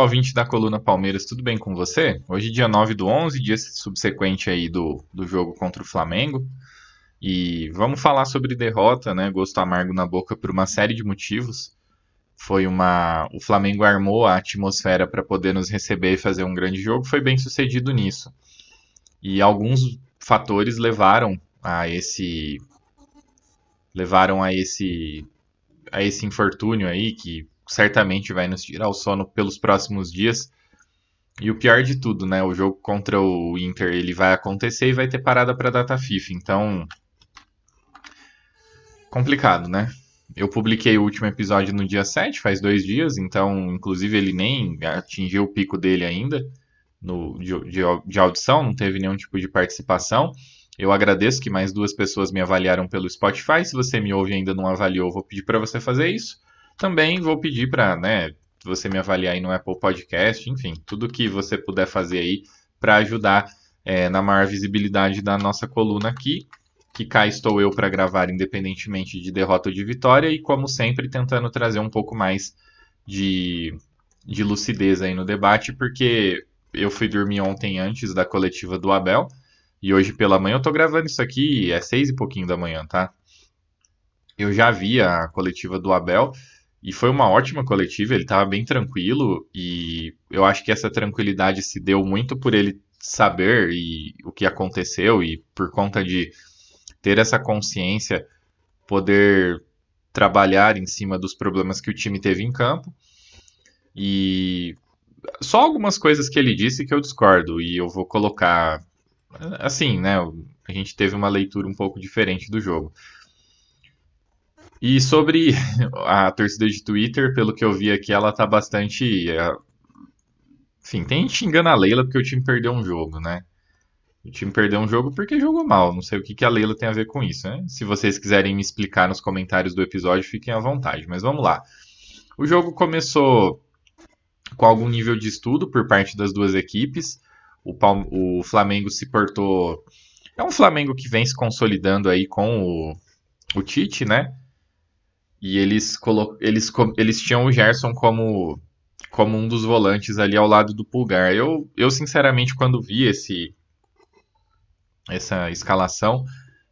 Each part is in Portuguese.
Olá, ouvinte da coluna Palmeiras, tudo bem com você? Hoje, dia 9 do 11, dia subsequente aí do, do jogo contra o Flamengo. E vamos falar sobre derrota, né? Gosto amargo na boca por uma série de motivos. Foi uma. O Flamengo armou a atmosfera para poder nos receber e fazer um grande jogo, foi bem sucedido nisso. E alguns fatores levaram a esse. levaram a esse. a esse infortúnio aí, que certamente vai nos tirar o sono pelos próximos dias. E o pior de tudo, né? O jogo contra o Inter ele vai acontecer e vai ter parada para data FIFA. Então, complicado, né? Eu publiquei o último episódio no dia 7, faz dois dias, então, inclusive, ele nem atingiu o pico dele ainda no, de, de, de audição, não teve nenhum tipo de participação. Eu agradeço que mais duas pessoas me avaliaram pelo Spotify. Se você me ouve e ainda não avaliou, vou pedir para você fazer isso. Também vou pedir para, né, você me avaliar aí no Apple Podcast, enfim, tudo que você puder fazer aí para ajudar é, na maior visibilidade da nossa coluna aqui. Que cá estou eu para gravar, independentemente de derrota ou de vitória, e como sempre, tentando trazer um pouco mais de, de lucidez aí no debate, porque eu fui dormir ontem antes da coletiva do Abel, e hoje pela manhã eu tô gravando isso aqui, é seis e pouquinho da manhã, tá? Eu já vi a coletiva do Abel, e foi uma ótima coletiva, ele estava bem tranquilo e eu acho que essa tranquilidade se deu muito por ele saber e o que aconteceu e por conta de ter essa consciência, poder trabalhar em cima dos problemas que o time teve em campo. E só algumas coisas que ele disse que eu discordo e eu vou colocar assim, né? A gente teve uma leitura um pouco diferente do jogo. E sobre a torcida de Twitter, pelo que eu vi aqui, ela tá bastante. é, Enfim, tem xingando a Leila porque o time perdeu um jogo, né? O time perdeu um jogo porque jogou mal. Não sei o que, que a Leila tem a ver com isso, né? Se vocês quiserem me explicar nos comentários do episódio, fiquem à vontade. Mas vamos lá. O jogo começou com algum nível de estudo por parte das duas equipes. O, Palme- o Flamengo se portou. É um Flamengo que vem se consolidando aí com o, o Tite, né? E eles, colo... eles, eles tinham o Gerson como, como um dos volantes ali ao lado do Pulgar. Eu, eu sinceramente, quando vi esse, essa escalação,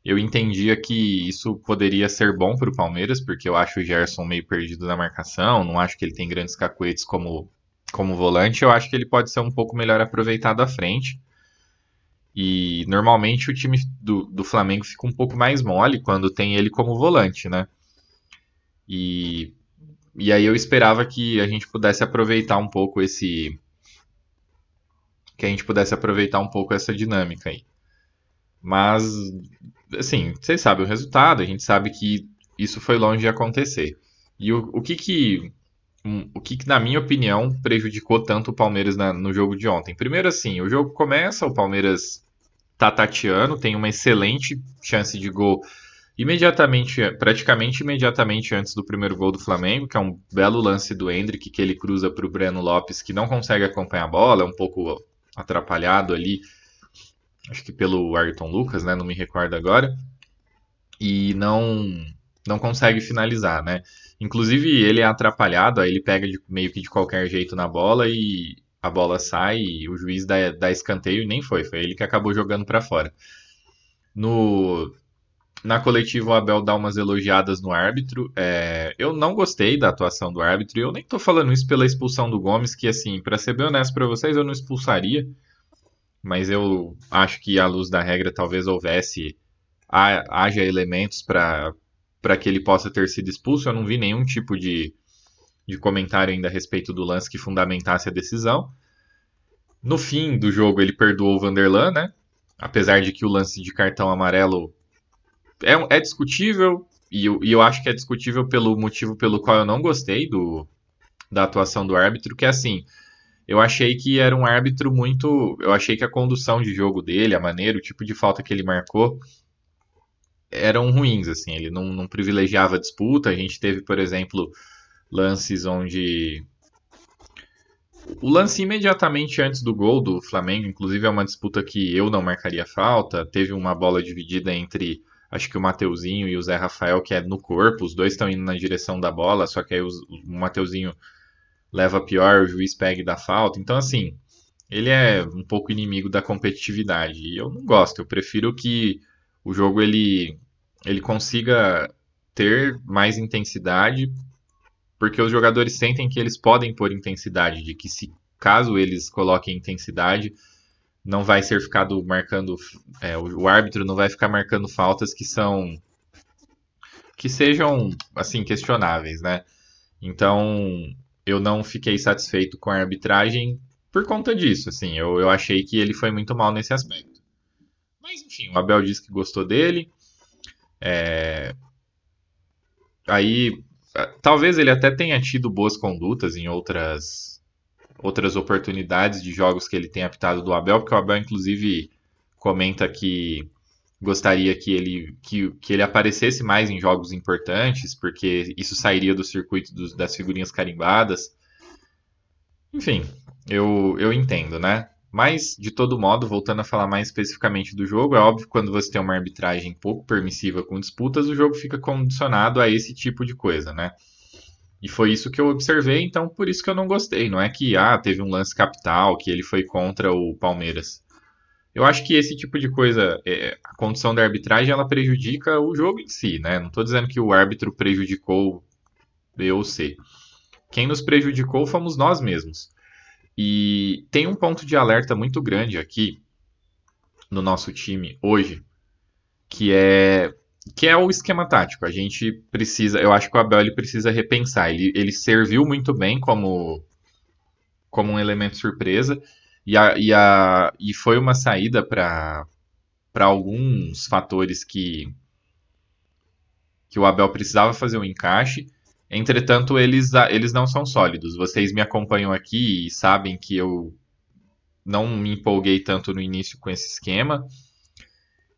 eu entendia que isso poderia ser bom para o Palmeiras, porque eu acho o Gerson meio perdido na marcação, não acho que ele tem grandes cacuetes como, como volante, eu acho que ele pode ser um pouco melhor aproveitado à frente. E normalmente o time do, do Flamengo fica um pouco mais mole quando tem ele como volante, né? E, e aí eu esperava que a gente pudesse aproveitar um pouco esse. Que a gente pudesse aproveitar um pouco essa dinâmica aí. Mas, assim, vocês sabem o resultado, a gente sabe que isso foi longe de acontecer. E o, o que que. O que, que, na minha opinião, prejudicou tanto o Palmeiras na- no jogo de ontem? Primeiro, assim, o jogo começa, o Palmeiras tá tateando, tem uma excelente chance de gol imediatamente, praticamente imediatamente antes do primeiro gol do Flamengo, que é um belo lance do Hendrick, que ele cruza para o Breno Lopes, que não consegue acompanhar a bola, é um pouco atrapalhado ali, acho que pelo Ayrton Lucas, né, não me recordo agora, e não não consegue finalizar, né? Inclusive ele é atrapalhado, aí ele pega de- meio que de qualquer jeito na bola e a bola sai e o juiz dá, dá escanteio e nem foi, foi ele que acabou jogando para fora. No na coletiva, o Abel dá umas elogiadas no árbitro. É, eu não gostei da atuação do árbitro e eu nem tô falando isso pela expulsão do Gomes, que, assim, pra ser bem honesto pra vocês, eu não expulsaria. Mas eu acho que, à luz da regra, talvez houvesse. ha- haja elementos para que ele possa ter sido expulso. Eu não vi nenhum tipo de, de comentário ainda a respeito do lance que fundamentasse a decisão. No fim do jogo, ele perdoou o Vanderlan, né? Apesar de que o lance de cartão amarelo é, é discutível, e eu, e eu acho que é discutível pelo motivo pelo qual eu não gostei do, da atuação do árbitro, que é assim, eu achei que era um árbitro muito. Eu achei que a condução de jogo dele, a maneira, o tipo de falta que ele marcou, eram ruins, assim. Ele não, não privilegiava a disputa. A gente teve, por exemplo, lances onde. O lance imediatamente antes do gol do Flamengo, inclusive, é uma disputa que eu não marcaria falta. Teve uma bola dividida entre acho que o Mateuzinho e o Zé Rafael, que é no corpo, os dois estão indo na direção da bola, só que aí o, o Mateuzinho leva pior, o juiz pega e dá falta. Então, assim, ele é um pouco inimigo da competitividade. E eu não gosto, eu prefiro que o jogo ele, ele consiga ter mais intensidade, porque os jogadores sentem que eles podem pôr intensidade, de que se caso eles coloquem intensidade, não vai ser ficado marcando, é, o, árbitro não vai ficar marcando faltas que são que sejam assim questionáveis, né? Então eu não fiquei satisfeito com a arbitragem por conta disso, assim, eu, eu achei que ele foi muito mal nesse aspecto. Mas enfim, o Abel disse que gostou dele. É... Aí, talvez ele até tenha tido boas condutas em outras outras oportunidades de jogos que ele tem apitado do Abel, porque o Abel inclusive comenta que gostaria que ele, que, que ele aparecesse mais em jogos importantes, porque isso sairia do circuito dos, das figurinhas carimbadas. Enfim, eu, eu entendo, né? Mas, de todo modo, voltando a falar mais especificamente do jogo, é óbvio que quando você tem uma arbitragem pouco permissiva com disputas, o jogo fica condicionado a esse tipo de coisa, né? E foi isso que eu observei, então por isso que eu não gostei. Não é que ah, teve um lance capital, que ele foi contra o Palmeiras. Eu acho que esse tipo de coisa, é, a condição da arbitragem, ela prejudica o jogo em si, né? Não estou dizendo que o árbitro prejudicou B ou C. Quem nos prejudicou fomos nós mesmos. E tem um ponto de alerta muito grande aqui no nosso time hoje, que é que é o esquema tático. A gente precisa, eu acho que o Abel ele precisa repensar. Ele, ele serviu muito bem como como um elemento surpresa, e, a, e, a, e foi uma saída para alguns fatores que, que o Abel precisava fazer um encaixe. Entretanto, eles, eles não são sólidos. Vocês me acompanham aqui e sabem que eu não me empolguei tanto no início com esse esquema.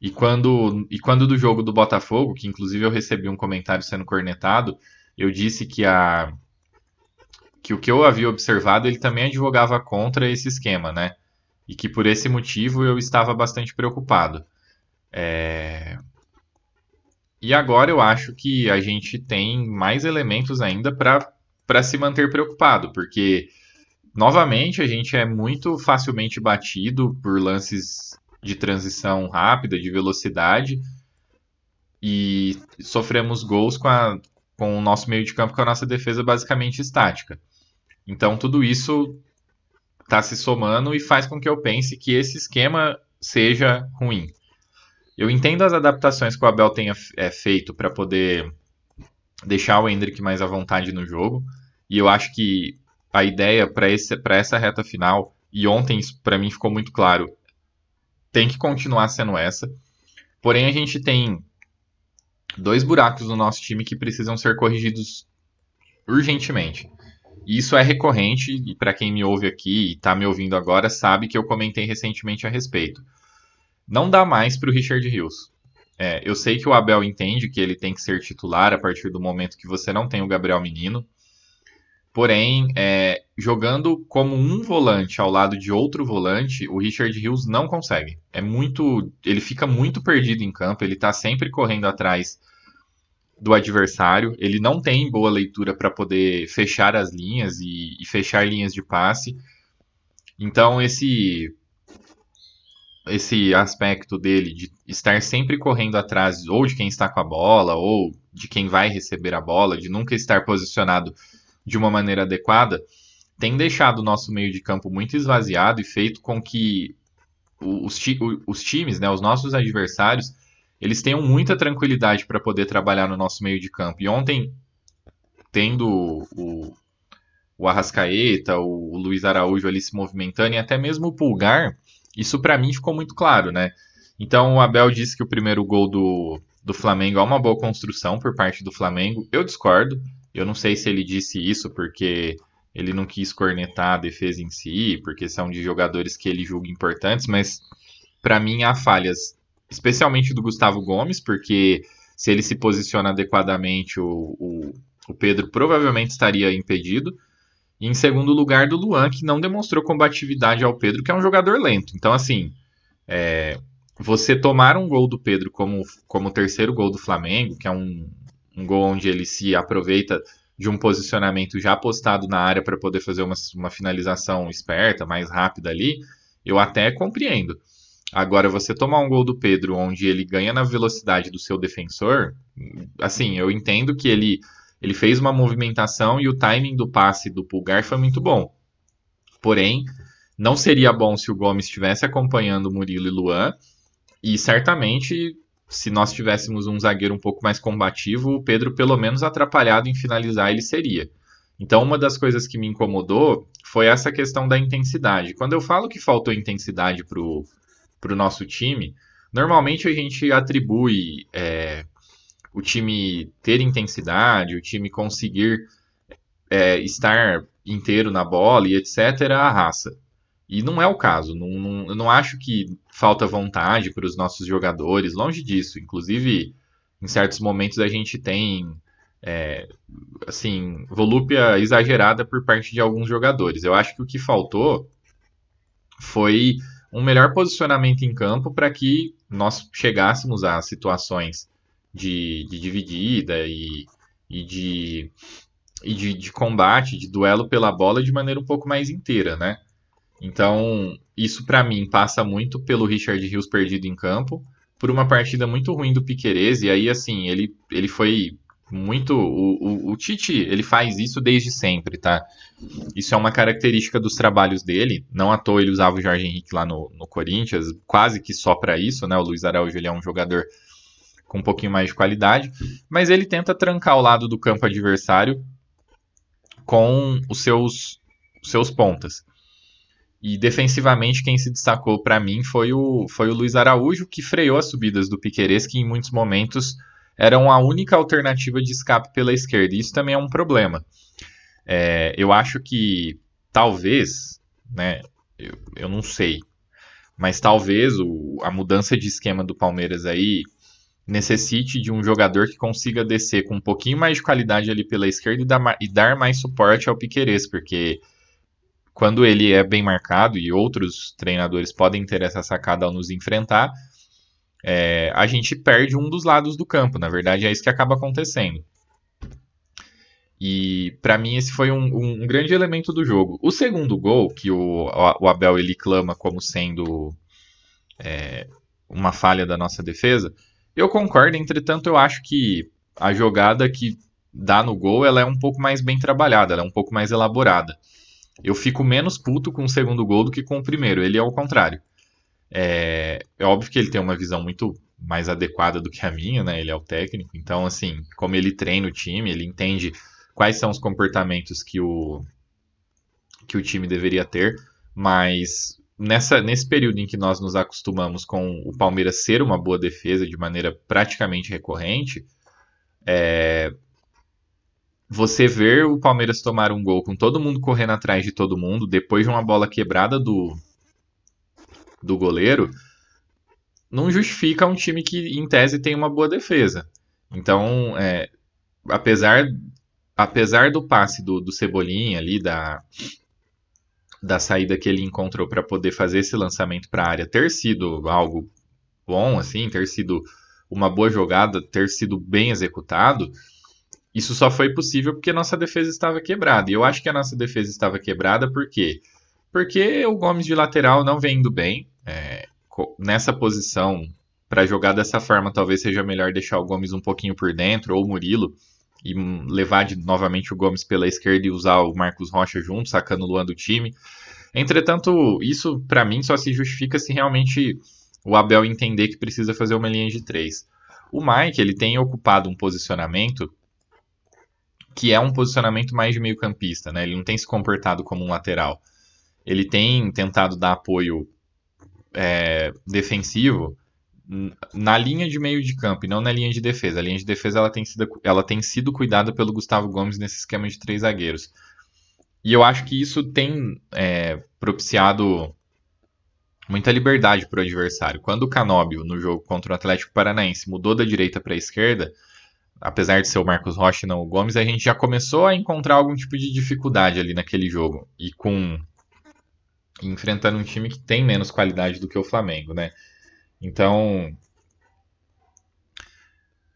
E quando, e quando do jogo do Botafogo, que inclusive eu recebi um comentário sendo cornetado, eu disse que a, que o que eu havia observado ele também advogava contra esse esquema, né? E que por esse motivo eu estava bastante preocupado. É... E agora eu acho que a gente tem mais elementos ainda para se manter preocupado, porque novamente a gente é muito facilmente batido por lances de transição rápida, de velocidade, e sofremos gols com, a, com o nosso meio de campo, com a nossa defesa basicamente estática. Então tudo isso está se somando e faz com que eu pense que esse esquema seja ruim. Eu entendo as adaptações que o Abel tenha é, feito para poder deixar o Hendrick mais à vontade no jogo, e eu acho que a ideia para essa reta final, e ontem para mim ficou muito claro, tem que continuar sendo essa. Porém, a gente tem dois buracos no nosso time que precisam ser corrigidos urgentemente. Isso é recorrente, e para quem me ouve aqui e está me ouvindo agora, sabe que eu comentei recentemente a respeito. Não dá mais para o Richard Rios. É, eu sei que o Abel entende que ele tem que ser titular a partir do momento que você não tem o Gabriel Menino. Porém, é, jogando como um volante ao lado de outro volante, o Richard Rios não consegue. É muito, ele fica muito perdido em campo. Ele está sempre correndo atrás do adversário. Ele não tem boa leitura para poder fechar as linhas e, e, fechar linhas de passe. Então esse esse aspecto dele de estar sempre correndo atrás ou de quem está com a bola ou de quem vai receber a bola, de nunca estar posicionado de uma maneira adequada, tem deixado o nosso meio de campo muito esvaziado e feito com que os, os times, né, os nossos adversários, eles tenham muita tranquilidade para poder trabalhar no nosso meio de campo. E ontem, tendo o, o Arrascaeta, o, o Luiz Araújo ali se movimentando e até mesmo o Pulgar, isso para mim ficou muito claro, né? Então o Abel disse que o primeiro gol do, do Flamengo é uma boa construção por parte do Flamengo. Eu discordo. Eu não sei se ele disse isso porque ele não quis cornetar a defesa em si, porque são de jogadores que ele julga importantes, mas para mim há falhas, especialmente do Gustavo Gomes, porque se ele se posiciona adequadamente, o, o, o Pedro provavelmente estaria impedido. E em segundo lugar, do Luan, que não demonstrou combatividade ao Pedro, que é um jogador lento. Então, assim, é, você tomar um gol do Pedro como, como terceiro gol do Flamengo, que é um, um gol onde ele se aproveita de um posicionamento já postado na área para poder fazer uma, uma finalização esperta, mais rápida ali, eu até compreendo. Agora, você tomar um gol do Pedro onde ele ganha na velocidade do seu defensor, assim, eu entendo que ele ele fez uma movimentação e o timing do passe do Pulgar foi muito bom. Porém, não seria bom se o Gomes estivesse acompanhando Murilo e Luan. E certamente, se nós tivéssemos um zagueiro um pouco mais combativo, o Pedro, pelo menos atrapalhado em finalizar, ele seria. Então, uma das coisas que me incomodou foi essa questão da intensidade. Quando eu falo que faltou intensidade para o nosso time, normalmente a gente atribui é, o time ter intensidade, o time conseguir é, estar inteiro na bola e etc. a raça. E não é o caso. Não, não, eu não acho que falta vontade para os nossos jogadores, longe disso. Inclusive, em certos momentos a gente tem é, assim volúpia exagerada por parte de alguns jogadores. Eu acho que o que faltou foi um melhor posicionamento em campo para que nós chegássemos a situações de, de dividida e, e, de, e de, de, combate, de duelo pela bola de maneira um pouco mais inteira, né? Então, isso para mim passa muito pelo Richard Rios perdido em campo, por uma partida muito ruim do Piquerez, e aí, assim, ele, ele foi muito. O, o, o, Tite, ele faz isso desde sempre, tá? Isso é uma característica dos trabalhos dele. Não à toa ele usava o Jorge Henrique lá no, no Corinthians, quase que só para isso, né? O Luiz Araújo ele é um jogador com um pouquinho mais de qualidade, mas ele tenta trancar o lado do campo adversário com os seus, seus pontas. E defensivamente quem se destacou para mim foi o, foi o Luiz Araújo, que freou as subidas do Piquerez, que em muitos momentos eram a única alternativa de escape pela esquerda. Isso também é um problema. É, eu acho que talvez, né, eu, eu não sei, mas talvez o, a mudança de esquema do Palmeiras aí necessite de um jogador que consiga descer com um pouquinho mais de qualidade ali pela esquerda e dar, e dar mais suporte ao Piquerez, porque quando ele é bem marcado e outros treinadores podem ter essa sacada ao nos enfrentar, é, a gente perde um dos lados do campo. Na verdade, é isso que acaba acontecendo. E para mim esse foi um, um, grande elemento do jogo. O segundo gol, que o, o Abel ele clama como sendo é, uma falha da nossa defesa, eu concordo, entretanto, eu acho que a jogada que dá no gol ela é um pouco mais bem trabalhada, ela é um pouco mais elaborada. Eu fico menos puto com o segundo gol do que com o primeiro. Ele é o contrário. É, é óbvio que ele tem uma visão muito mais adequada do que a minha, né? Ele é o técnico. Então, assim, como ele treina o time, ele entende quais são os comportamentos que o, que o time deveria ter. Mas nessa, nesse período em que nós nos acostumamos com o Palmeiras ser uma boa defesa de maneira praticamente recorrente, é, você ver o Palmeiras tomar um gol com todo mundo correndo atrás de todo mundo, depois de uma bola quebrada do, do goleiro, não justifica um time que, em tese, tem uma boa defesa. Então, é, apesar, apesar do passe do, do Cebolinha ali, da, da saída que ele encontrou para poder fazer esse lançamento para a área ter sido algo bom, assim, ter sido uma boa jogada, ter sido bem executado, isso só foi possível porque nossa defesa estava quebrada. E eu acho que a nossa defesa estava quebrada por quê? Porque o Gomes de lateral não vem indo bem. É, nessa posição, para jogar dessa forma, talvez seja melhor deixar o Gomes um pouquinho por dentro, ou o Murilo, e levar de, novamente o Gomes pela esquerda e usar o Marcos Rocha junto, sacando o Luan do time. Entretanto, isso para mim só se justifica se realmente o Abel entender que precisa fazer uma linha de três. O Mike ele tem ocupado um posicionamento que é um posicionamento mais de meio-campista, né? Ele não tem se comportado como um lateral. Ele tem tentado dar apoio é, defensivo na linha de meio de campo e não na linha de defesa. A linha de defesa ela tem sido, ela tem sido cuidada pelo Gustavo Gomes nesse esquema de três zagueiros. E eu acho que isso tem é, propiciado muita liberdade para o adversário. Quando o Canóbio, no jogo contra o Atlético Paranaense, mudou da direita para a esquerda, apesar de ser o Marcos Rocha e não o Gomes, a gente já começou a encontrar algum tipo de dificuldade ali naquele jogo. E com enfrentando um time que tem menos qualidade do que o Flamengo, né? Então,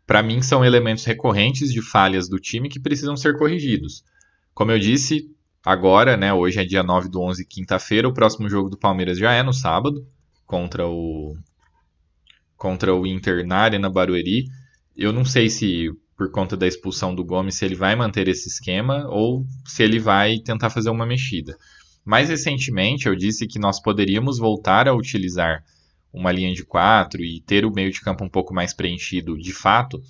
para mim são elementos recorrentes de falhas do time que precisam ser corrigidos. Como eu disse, agora, né, hoje é dia 9 do 11, quinta-feira, o próximo jogo do Palmeiras já é no sábado, contra o contra o Inter na Arena Barueri. Eu não sei se por conta da expulsão do Gomes se ele vai manter esse esquema ou se ele vai tentar fazer uma mexida. Mais recentemente, eu disse que nós poderíamos voltar a utilizar uma linha de quatro e ter o meio de campo um pouco mais preenchido de fato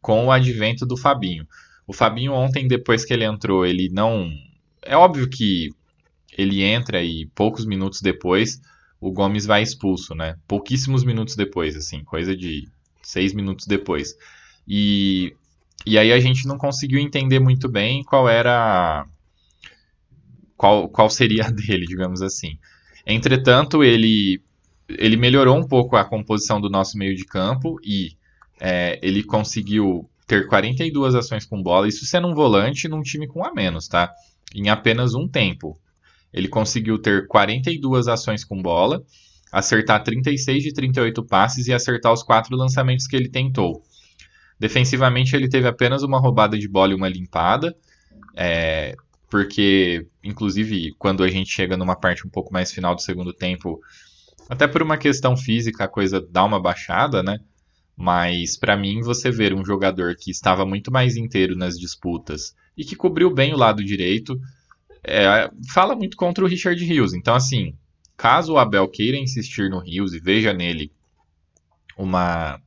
com o advento do Fabinho. O Fabinho ontem, depois que ele entrou, ele não. É óbvio que ele entra e poucos minutos depois o Gomes vai expulso, né? Pouquíssimos minutos depois, assim, coisa de seis minutos depois. E, e aí a gente não conseguiu entender muito bem qual era. Qual, qual seria a dele, digamos assim. Entretanto, ele ele melhorou um pouco a composição do nosso meio de campo e é, ele conseguiu ter 42 ações com bola, isso sendo um volante num time com a menos, tá? Em apenas um tempo. Ele conseguiu ter 42 ações com bola, acertar 36 de 38 passes e acertar os quatro lançamentos que ele tentou. Defensivamente, ele teve apenas uma roubada de bola e uma limpada, é, porque, inclusive, quando a gente chega numa parte um pouco mais final do segundo tempo, até por uma questão física a coisa dá uma baixada, né? Mas para mim você ver um jogador que estava muito mais inteiro nas disputas e que cobriu bem o lado direito, é, fala muito contra o Richard Rios. Então assim, caso o Abel queira insistir no Rios e veja nele uma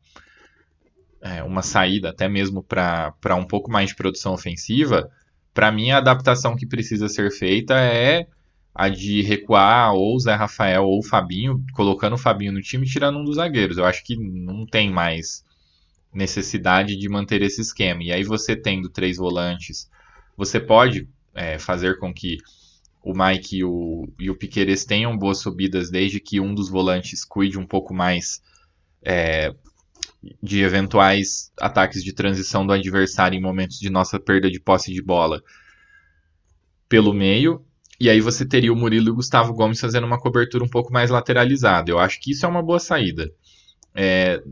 é, uma saída até mesmo para um pouco mais de produção ofensiva, para mim a adaptação que precisa ser feita é a de recuar ou Zé Rafael ou Fabinho, colocando o Fabinho no time e tirando um dos zagueiros. Eu acho que não tem mais necessidade de manter esse esquema. E aí você tendo três volantes, você pode é, fazer com que o Mike e o, e o Piqueires tenham boas subidas desde que um dos volantes cuide um pouco mais é, de eventuais ataques de transição do adversário em momentos de nossa perda de posse de bola pelo meio e aí você teria o Murilo e o Gustavo Gomes fazendo uma cobertura um pouco mais lateralizada. Eu acho que isso é uma boa saída. É,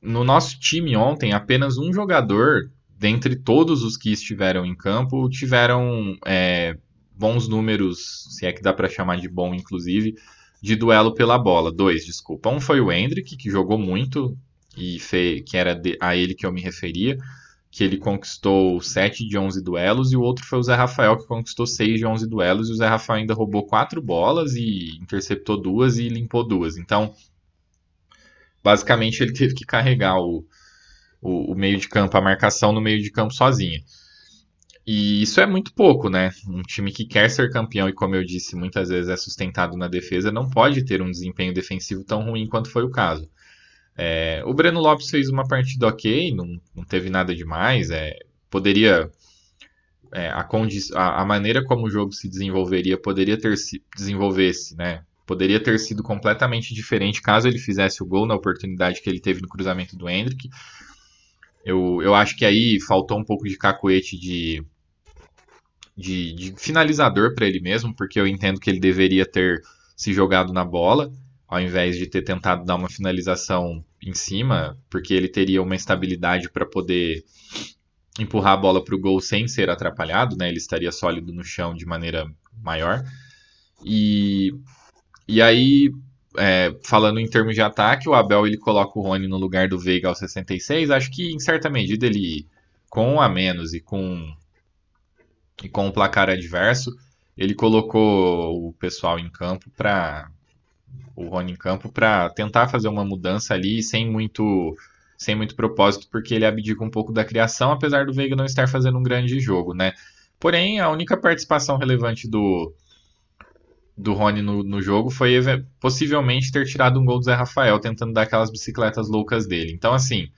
no nosso time ontem, apenas um jogador, dentre todos os que estiveram em campo, tiveram é, bons números, se é que dá para chamar de bom, inclusive, de duelo pela bola. Dois, desculpa. Um foi o Hendrick, que jogou muito, e fez, que era a ele que eu me referia que ele conquistou 7 de 11 duelos, e o outro foi o Zé Rafael, que conquistou 6 de 11 duelos, e o Zé Rafael ainda roubou 4 bolas e interceptou duas e limpou duas. Então, basicamente, ele teve que carregar o, o, o meio de campo, a marcação no meio de campo sozinho. E isso é muito pouco, né? Um time que quer ser campeão e, como eu disse, muitas vezes é sustentado na defesa, não pode ter um desempenho defensivo tão ruim quanto foi o caso. É, o Breno Lopes fez uma partida ok, não, não teve nada demais. É, poderia. É, a, a, a, maneira como o jogo se desenvolveria poderia ter se desenvolvesse, né? Poderia ter sido completamente diferente caso ele fizesse o gol na oportunidade que ele teve no cruzamento do Hendrick. Eu, eu acho que aí faltou um pouco de cacoete de, de, de finalizador para ele mesmo, porque eu entendo que ele deveria ter se jogado na bola ao invés de ter tentado dar uma finalização em cima, porque ele teria uma estabilidade para poder empurrar a bola para o gol sem ser atrapalhado, né? Ele estaria sólido no chão de maneira maior. E, e aí, é, falando em termos de ataque, o Abel ele coloca o Rony no lugar do Veiga aos 66. Acho que em certa medida ele, com a menos e com e com o placar adverso, ele colocou o pessoal em campo para o Rony em campo para tentar fazer uma mudança ali sem muito sem muito propósito, porque ele abdica um pouco da criação, apesar do Veiga não estar fazendo um grande jogo, né? Porém, a única participação relevante do, do Rony no, no jogo foi possivelmente ter tirado um gol do Zé Rafael, tentando dar aquelas bicicletas loucas dele. Então, assim,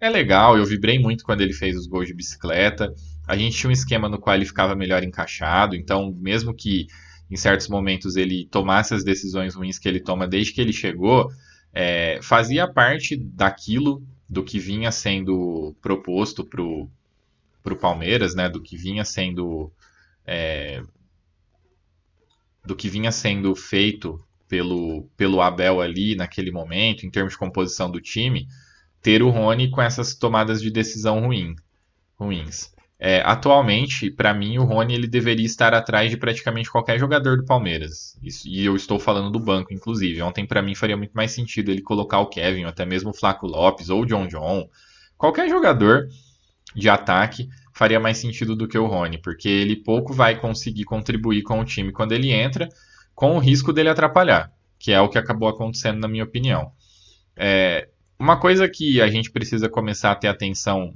é legal, eu vibrei muito quando ele fez os gols de bicicleta. A gente tinha um esquema no qual ele ficava melhor encaixado, então, mesmo que em certos momentos ele tomasse as decisões ruins que ele toma desde que ele chegou, é, fazia parte daquilo do que vinha sendo proposto para o Palmeiras, né, do que vinha sendo é, do que vinha sendo feito pelo, pelo Abel ali naquele momento, em termos de composição do time, ter o Rony com essas tomadas de decisão ruim, ruins. É, atualmente, para mim, o Rony ele deveria estar atrás de praticamente qualquer jogador do Palmeiras. Isso, e eu estou falando do banco, inclusive. Ontem, para mim, faria muito mais sentido ele colocar o Kevin, ou até mesmo o Flaco Lopes, ou o John John. Qualquer jogador de ataque faria mais sentido do que o Rony, porque ele pouco vai conseguir contribuir com o time quando ele entra, com o risco dele atrapalhar, que é o que acabou acontecendo, na minha opinião. É, uma coisa que a gente precisa começar a ter atenção,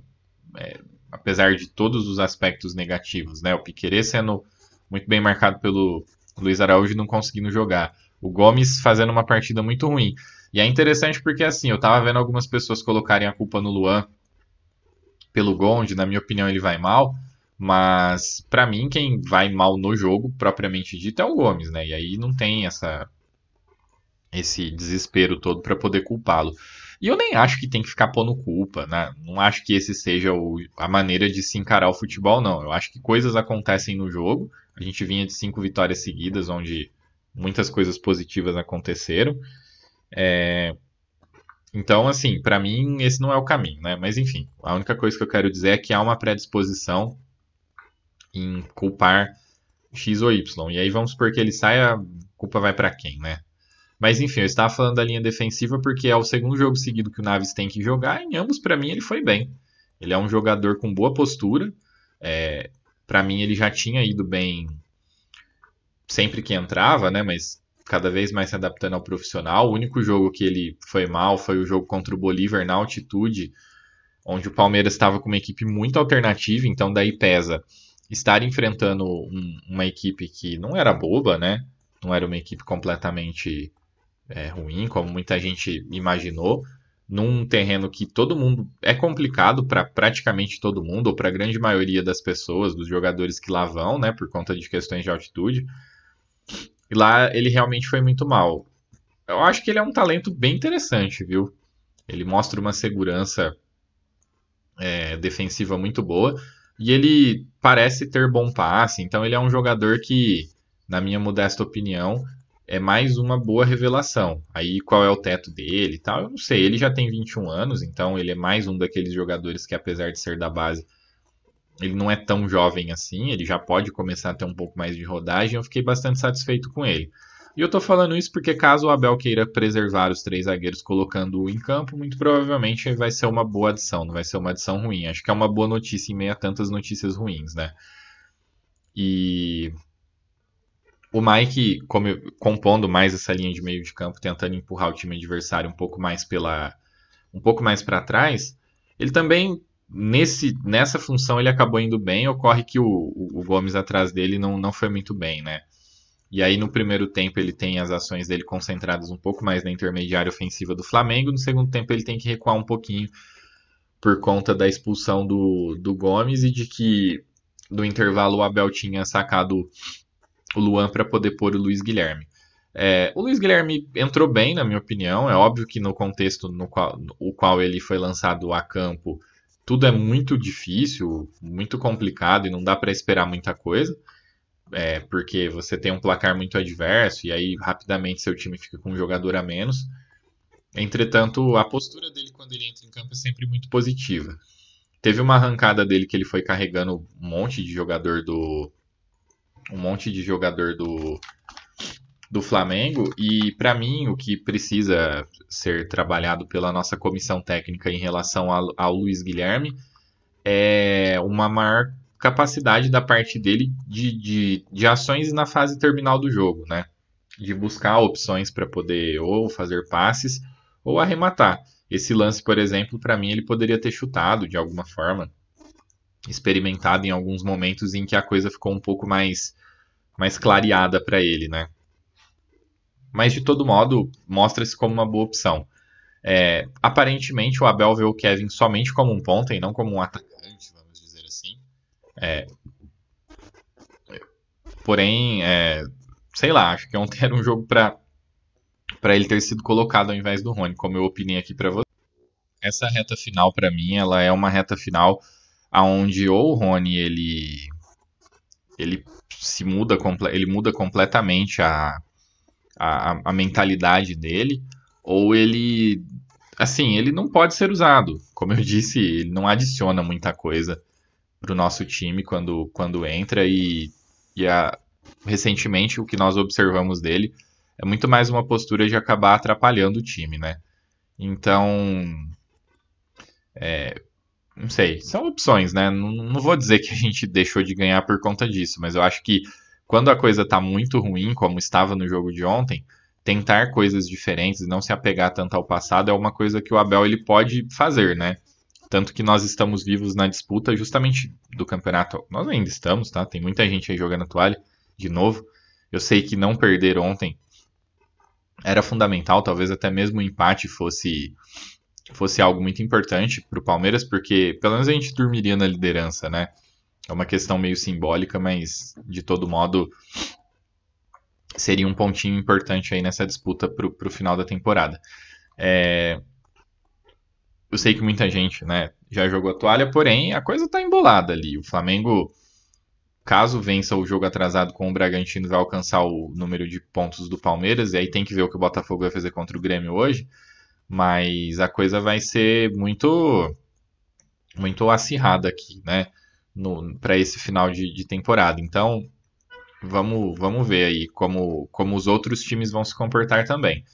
é, apesar de todos os aspectos negativos, né? O Piquerez sendo muito bem marcado pelo Luiz Araújo não conseguindo jogar. O Gomes fazendo uma partida muito ruim. E é interessante porque, assim, eu tava vendo algumas pessoas colocarem a culpa no Luan pelo Gonde, na minha opinião, ele vai mal. Mas, para mim, quem vai mal no jogo, propriamente dito, é o Gomes, né? E aí não tem essa esse desespero todo para poder culpá-lo. E eu nem acho que tem que ficar pondo culpa, né? Não acho que esse seja o, a maneira de se encarar o futebol, não. Eu acho que coisas acontecem no jogo. A gente vinha de cinco vitórias seguidas, onde muitas coisas positivas aconteceram. É, então, assim, para mim esse não é o caminho, né? Mas enfim, a única coisa que eu quero dizer é que há uma predisposição em culpar X ou Y. E aí vamos supor que ele saia, culpa vai para quem, né? Mas enfim, eu estava falando da linha defensiva porque é o segundo jogo seguido que o Naves tem que jogar. E em ambos, para mim, ele foi bem. Ele é um jogador com boa postura. É, para mim, ele já tinha ido bem sempre que entrava, né? Mas cada vez mais se adaptando ao profissional. O único jogo que ele foi mal foi o jogo contra o Bolívar na altitude, onde o Palmeiras estava com uma equipe muito alternativa, então daí pesa estar enfrentando um, uma equipe que não era boba, né? Não era uma equipe completamente é, ruim, como muita gente imaginou, num terreno que todo mundo é complicado para praticamente todo mundo, ou para a grande maioria das pessoas, dos jogadores que lá vão, né? Por conta de questões de altitude. E lá ele realmente foi muito mal. Eu acho que ele é um talento bem interessante, viu? Ele mostra uma segurança é, defensiva muito boa. E ele parece ter bom passe, então ele é um jogador que, na minha modesta opinião, é mais uma boa revelação. Aí qual é o teto dele e tal, eu não sei. Ele já tem 21 anos, então ele é mais um daqueles jogadores que, apesar de ser da base, ele não é tão jovem assim, ele já pode começar a ter um pouco mais de rodagem, eu fiquei bastante satisfeito com ele. E eu tô falando isso porque caso o Abel queira preservar os três zagueiros colocando-o em campo, muito provavelmente vai ser uma boa adição, não vai ser uma adição ruim. Acho que é uma boa notícia em meio a tantas notícias ruins, né? E o Mike, como, compondo mais essa linha de meio de campo, tentando empurrar o time adversário um pouco mais pela um pouco mais para trás, ele também nesse, nessa função ele acabou indo bem, ocorre que o, o, Gomes atrás dele não, não foi muito bem, né? E aí no primeiro tempo ele tem as ações dele concentradas um pouco mais na intermediária ofensiva do Flamengo, no segundo tempo ele tem que recuar um pouquinho por conta da expulsão do, do Gomes e de que no intervalo o Abel tinha sacado o Luan para poder pôr o Luiz Guilherme. É, o Luiz Guilherme entrou bem, na minha opinião. É óbvio que no contexto no qual, no qual ele foi lançado a campo, tudo é muito difícil, muito complicado e não dá para esperar muita coisa, é, porque você tem um placar muito adverso e aí rapidamente seu time fica com um jogador a menos. Entretanto, a postura dele quando ele entra em campo é sempre muito positiva. Teve uma arrancada dele que ele foi carregando um monte de jogador do um monte de jogador do do Flamengo e para mim o que precisa ser trabalhado pela nossa comissão técnica em relação ao, Luiz Guilherme é uma maior capacidade da parte dele de, de, de ações na fase terminal do jogo, né? De buscar opções para poder ou fazer passes ou arrematar. esse lance, por exemplo, para mim ele poderia ter chutado de alguma forma, experimentado em alguns momentos em que a coisa ficou um pouco mais mais clareada para ele, né? Mas de todo modo, mostra-se como uma boa opção. É, aparentemente, o Abel vê o Kevin somente como um ponta e não como um atacante, vamos dizer assim. É, porém, é, sei lá, acho que ontem era um jogo para para ele ter sido colocado ao invés do Rony, como eu opinei aqui para você. Essa reta final para mim, ela é uma reta final aonde ou o Rony ele ele se muda ele muda completamente a, a, a mentalidade dele ou ele assim ele não pode ser usado como eu disse ele não adiciona muita coisa para o nosso time quando quando entra e, e a, recentemente o que nós observamos dele é muito mais uma postura de acabar atrapalhando o time, né? Então, é, não sei, são opções, né? Não, não, vou dizer que a gente deixou de ganhar por conta disso, mas eu acho que quando a coisa tá muito ruim, como estava no jogo de ontem, tentar coisas diferentes e não se apegar tanto ao passado é uma coisa que o Abel ele pode fazer, né? Tanto que nós estamos vivos na disputa justamente do campeonato. Nós ainda estamos, tá? Tem muita gente aí jogando toalha de novo. Eu sei que não perder ontem era fundamental, talvez até mesmo o empate fosse fosse algo muito importante para o Palmeiras, porque pelo menos a gente dormiria na liderança, né? É uma questão meio simbólica, mas de todo modo seria um pontinho importante aí nessa disputa para o final da temporada. É... Eu sei que muita gente né, já jogou a toalha, porém a coisa está embolada ali. O Flamengo caso vença o jogo atrasado com o Bragantino, vai alcançar o número de pontos do Palmeiras, e aí tem que ver o que o Botafogo vai fazer contra o Grêmio hoje. Mas a coisa vai ser muito muito acirrada aqui, né? Para esse final de, de, temporada. Então, vamos, vamos ver aí como, como os outros times vão se comportar também.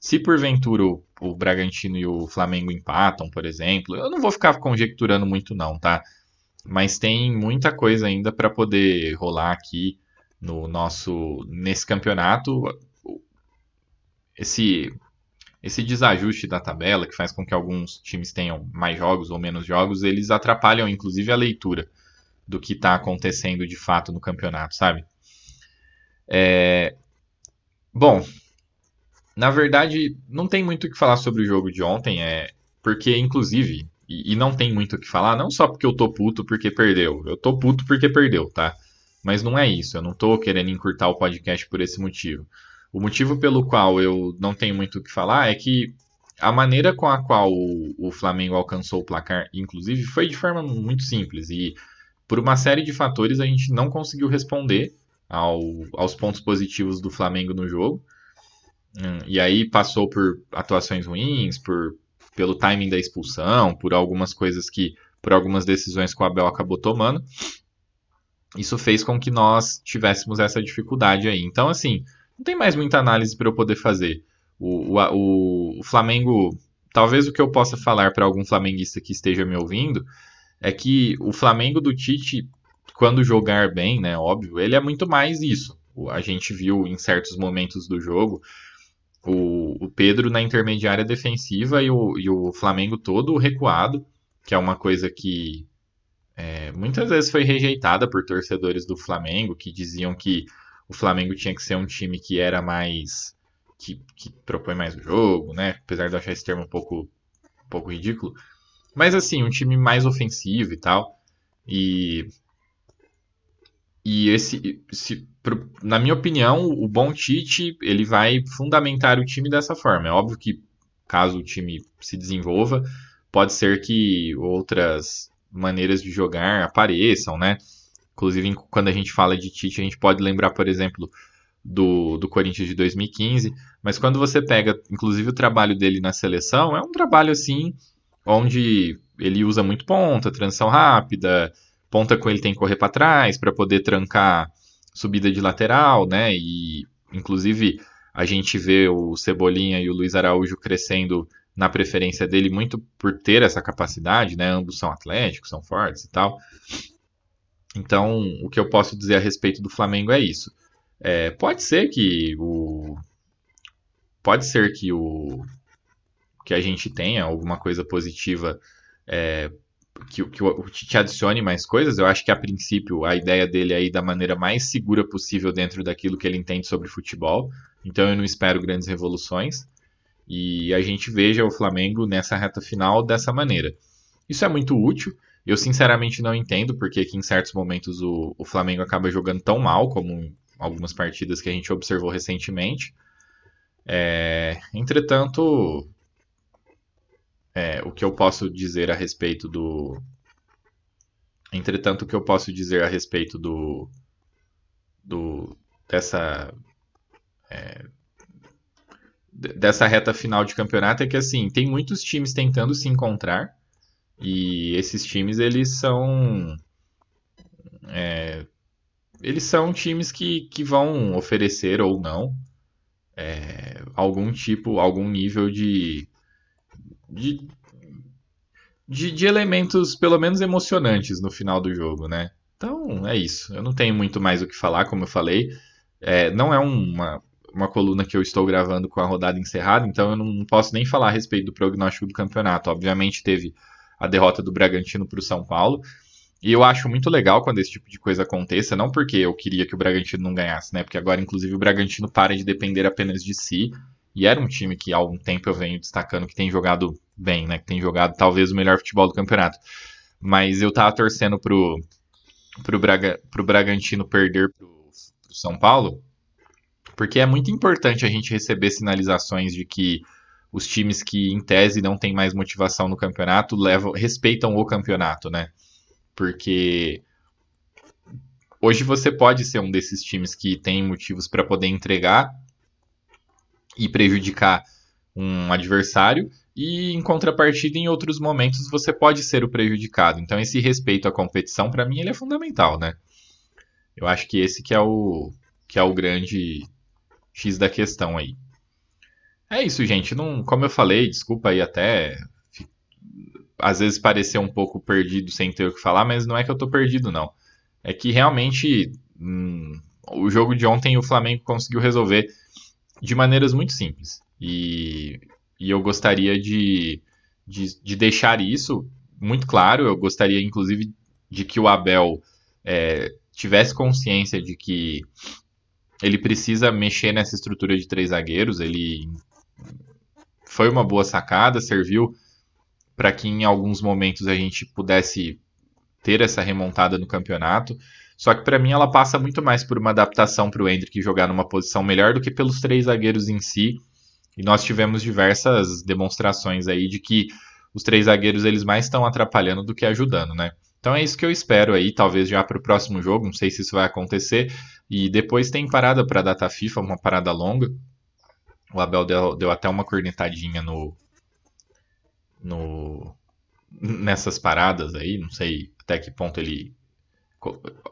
Se porventura o, o Bragantino e o Flamengo empatam, por exemplo, eu não vou ficar conjecturando muito, não, tá? mas tem muita coisa ainda para poder rolar aqui no nosso nesse campeonato. Esse esse desajuste da tabela que faz com que alguns times tenham mais jogos ou menos jogos, eles atrapalham inclusive a leitura do que está acontecendo de fato no campeonato, sabe? É... Bom, na verdade, não tem muito o que falar sobre o jogo de ontem, é porque inclusive e, e, não tem muito o que falar, não só porque eu tô puto porque perdeu. Eu tô puto porque perdeu, tá? Mas não é isso, eu não tô querendo encurtar o podcast por esse motivo. O motivo pelo qual eu não tenho muito o que falar é que a maneira com a qual o, o Flamengo alcançou o placar, inclusive, foi de forma muito simples. E por uma série de fatores a gente não conseguiu responder ao, aos pontos positivos do Flamengo no jogo. Hum, e aí passou por atuações ruins, por pelo timing da expulsão, por algumas coisas que, por algumas decisões que o Abel acabou tomando. Isso fez com que nós tivéssemos essa dificuldade aí. Então, assim, não tem mais muita análise para eu poder fazer. O, o, o, Flamengo, talvez o que eu possa falar para algum flamenguista que esteja me ouvindo, é que o Flamengo do Tite, quando jogar bem, né, óbvio, ele é muito mais isso. A gente viu em certos momentos do jogo o, o Pedro na intermediária defensiva e o, e o Flamengo todo recuado, que é uma coisa que é, muitas vezes foi rejeitada por torcedores do Flamengo, que diziam que o Flamengo tinha que ser um time que era mais. que, que propõe mais o jogo, né? Apesar de eu achar esse termo um pouco, um pouco ridículo. Mas assim, um time mais ofensivo e tal. E e esse, esse, na minha opinião, o bom Tite ele vai fundamentar o time dessa forma. É óbvio que caso o time se desenvolva, pode ser que outras maneiras de jogar apareçam, né? Inclusive, quando a gente fala de Tite, a gente pode lembrar, por exemplo, do, do Corinthians de 2015. Mas quando você pega, inclusive, o trabalho dele na seleção, é um trabalho assim, onde ele usa muito ponta, transição rápida, ponta com ele tem que correr para trás para poder trancar subida de lateral, né? E inclusive a gente vê o Cebolinha e o Luiz Araújo crescendo na preferência dele muito por ter essa capacidade, né? Ambos são atléticos, são fortes e tal. Então, o que eu posso dizer a respeito do Flamengo é isso. É, pode ser que o pode ser que o que a gente tenha alguma coisa positiva é, que, que Tite adicione mais coisas. Eu acho que a princípio a ideia dele é ir da maneira mais segura possível dentro daquilo que ele entende sobre futebol. Então eu não espero grandes revoluções. E a gente veja o Flamengo nessa reta final dessa maneira. Isso é muito útil. Eu sinceramente não entendo porque que em certos momentos o, o Flamengo acaba jogando tão mal como algumas partidas que a gente observou recentemente. É, entretanto, é, o que eu posso dizer a respeito do. Entretanto, o que eu posso dizer a respeito do. do dessa. É, dessa reta final de campeonato é que assim tem muitos times tentando se encontrar e esses times eles são é, eles são times que, que vão oferecer ou não é, algum tipo algum nível de de, de, de elementos, pelo menos emocionantes, no final do jogo, né? Então é isso. Eu não tenho muito mais o que falar, como eu falei. É, não é uma, uma coluna que eu estou gravando com a rodada encerrada, então eu não posso nem falar a respeito do prognóstico do campeonato. Obviamente teve a derrota do Bragantino para o São Paulo. E eu acho muito legal quando esse tipo de coisa aconteça, não porque eu queria que o Bragantino não ganhasse, né? Porque agora, inclusive, o Bragantino para de depender apenas de si e era um time que há algum tempo eu venho destacando que tem jogado bem, né? Que tem jogado talvez o melhor futebol do campeonato. Mas eu tava torcendo pro, pro, Braga, pro Bragantino perder pro, pro São Paulo, porque é muito importante a gente receber sinalizações de que os times que, em tese, não têm mais motivação no campeonato levam, respeitam o campeonato, né? Porque hoje você pode ser um desses times que tem motivos para poder entregar e prejudicar um adversário, e em contrapartida, em outros momentos, você pode ser o prejudicado. Então, esse respeito à competição, para mim, ele é fundamental, né? Eu acho que esse que é o que é o grande X da questão aí. É isso, gente. Não, como eu falei, desculpa aí até às vezes parecer um pouco perdido sem ter o que falar, mas não é que eu tô perdido, não. É que realmente hum, o jogo de ontem o Flamengo conseguiu resolver de maneiras muito simples. E, e eu gostaria de, de, de, deixar isso muito claro. Eu gostaria, inclusive, de que o Abel é, tivesse consciência de que ele precisa mexer nessa estrutura de três zagueiros. Ele foi uma boa sacada, serviu para que em alguns momentos a gente pudesse ter essa remontada no campeonato. Só que para mim ela passa muito mais por uma adaptação para o Hendrick jogar numa posição melhor do que pelos três zagueiros em si. E nós tivemos diversas demonstrações aí de que os três zagueiros eles mais estão atrapalhando do que ajudando, né? Então é isso que eu espero aí, talvez já para o próximo jogo, não sei se isso vai acontecer. E depois tem parada para a data FIFA, uma parada longa. O Abel deu, deu até uma cornetadinha no, no nessas paradas aí, não sei até que ponto ele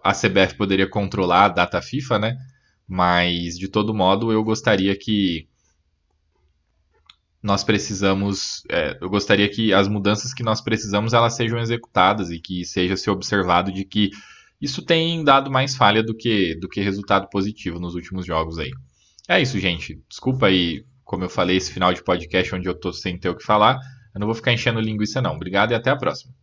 a CBF poderia controlar a data FIFA, né? Mas de todo modo eu gostaria que nós precisamos, é, eu gostaria que as mudanças que nós precisamos elas sejam executadas e que seja se observado de que isso tem dado mais falha do que do que resultado positivo nos últimos jogos aí. É isso, gente. Desculpa aí, como eu falei, esse final de podcast onde eu tô sem ter o que falar. Eu não vou ficar enchendo linguiça não. Obrigado e até a próxima.